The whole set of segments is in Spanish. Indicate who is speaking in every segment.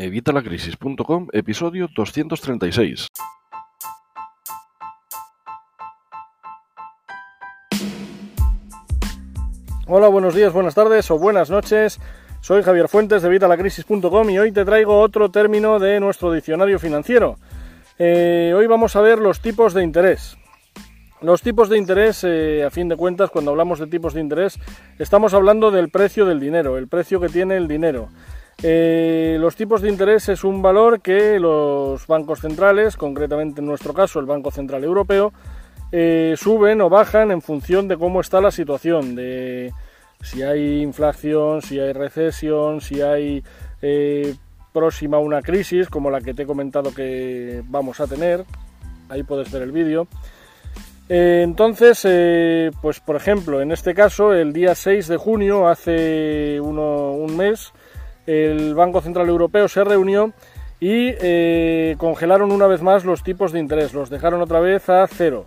Speaker 1: Evitalacrisis.com, episodio 236.
Speaker 2: Hola, buenos días, buenas tardes o buenas noches. Soy Javier Fuentes de Evitalacrisis.com y hoy te traigo otro término de nuestro diccionario financiero. Eh, hoy vamos a ver los tipos de interés. Los tipos de interés, eh, a fin de cuentas, cuando hablamos de tipos de interés, estamos hablando del precio del dinero, el precio que tiene el dinero. Eh, los tipos de interés es un valor que los bancos centrales, concretamente en nuestro caso el Banco Central Europeo, eh, suben o bajan en función de cómo está la situación, de si hay inflación, si hay recesión, si hay eh, próxima una crisis como la que te he comentado que vamos a tener. Ahí puedes ver el vídeo. entonces, pues por ejemplo, en este caso, el día 6 de junio, hace un mes, el Banco Central Europeo se reunió y eh, congelaron una vez más los tipos de interés, los dejaron otra vez a cero.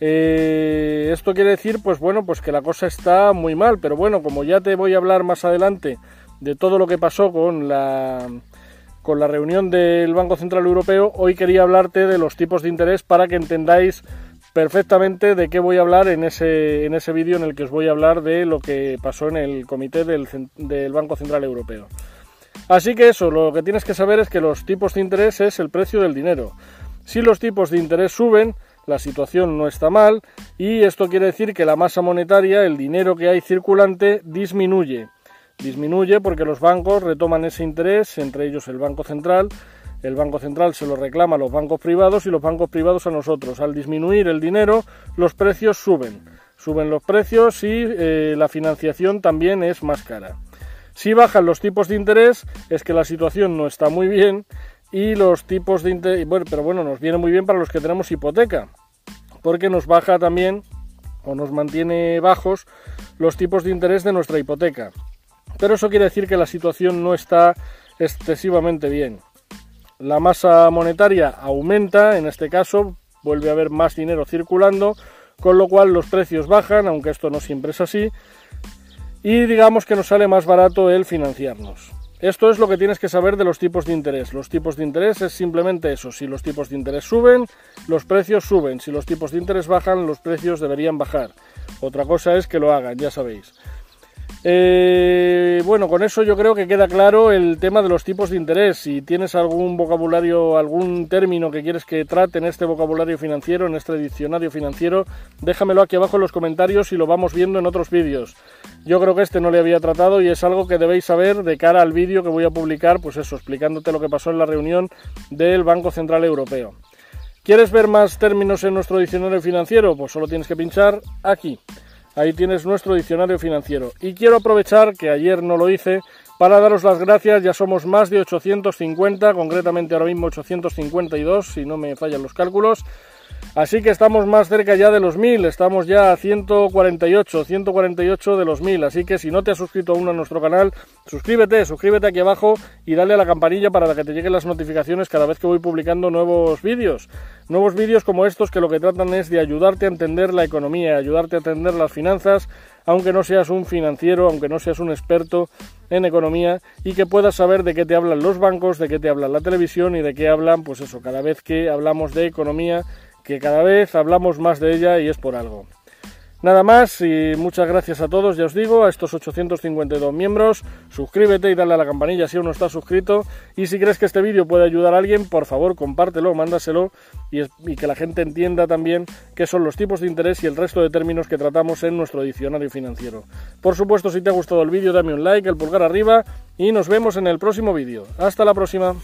Speaker 2: Eh, esto quiere decir, pues bueno, pues que la cosa está muy mal, pero bueno, como ya te voy a hablar más adelante de todo lo que pasó con la con la reunión del Banco Central Europeo, hoy quería hablarte de los tipos de interés para que entendáis perfectamente de qué voy a hablar en ese, en ese vídeo en el que os voy a hablar de lo que pasó en el comité del, del Banco Central Europeo. Así que eso, lo que tienes que saber es que los tipos de interés es el precio del dinero. Si los tipos de interés suben, la situación no está mal y esto quiere decir que la masa monetaria, el dinero que hay circulante, disminuye. Disminuye porque los bancos retoman ese interés, entre ellos el Banco Central. El Banco Central se lo reclama a los bancos privados y los bancos privados a nosotros. Al disminuir el dinero, los precios suben. Suben los precios y eh, la financiación también es más cara. Si bajan los tipos de interés es que la situación no está muy bien y los tipos de interés, bueno, pero bueno, nos viene muy bien para los que tenemos hipoteca, porque nos baja también o nos mantiene bajos los tipos de interés de nuestra hipoteca. Pero eso quiere decir que la situación no está excesivamente bien. La masa monetaria aumenta, en este caso vuelve a haber más dinero circulando, con lo cual los precios bajan, aunque esto no siempre es así, y digamos que nos sale más barato el financiarnos. Esto es lo que tienes que saber de los tipos de interés. Los tipos de interés es simplemente eso. Si los tipos de interés suben, los precios suben. Si los tipos de interés bajan, los precios deberían bajar. Otra cosa es que lo hagan, ya sabéis. Eh, bueno, con eso yo creo que queda claro el tema de los tipos de interés. Si tienes algún vocabulario, algún término que quieres que trate en este vocabulario financiero, en este diccionario financiero, déjamelo aquí abajo en los comentarios y lo vamos viendo en otros vídeos. Yo creo que este no le había tratado y es algo que debéis saber de cara al vídeo que voy a publicar, pues eso, explicándote lo que pasó en la reunión del Banco Central Europeo. ¿Quieres ver más términos en nuestro diccionario financiero? Pues solo tienes que pinchar aquí. Ahí tienes nuestro diccionario financiero. Y quiero aprovechar que ayer no lo hice para daros las gracias. Ya somos más de 850, concretamente ahora mismo 852, si no me fallan los cálculos. Así que estamos más cerca ya de los 1000, estamos ya a 148, 148 de los 1000. Así que si no te has suscrito aún a nuestro canal, suscríbete, suscríbete aquí abajo y dale a la campanilla para que te lleguen las notificaciones cada vez que voy publicando nuevos vídeos. Nuevos vídeos como estos que lo que tratan es de ayudarte a entender la economía, ayudarte a entender las finanzas, aunque no seas un financiero, aunque no seas un experto en economía y que puedas saber de qué te hablan los bancos, de qué te habla la televisión y de qué hablan, pues eso, cada vez que hablamos de economía que cada vez hablamos más de ella y es por algo. Nada más y muchas gracias a todos, ya os digo, a estos 852 miembros. Suscríbete y dale a la campanilla si aún no estás suscrito. Y si crees que este vídeo puede ayudar a alguien, por favor compártelo, mándaselo y, y, que la gente entienda también qué son los tipos de interés y el resto de términos que tratamos en nuestro diccionario financiero. Por supuesto, si te ha gustado el vídeo, dame un like, el pulgar arriba y nos vemos en el próximo vídeo. Hasta la próxima.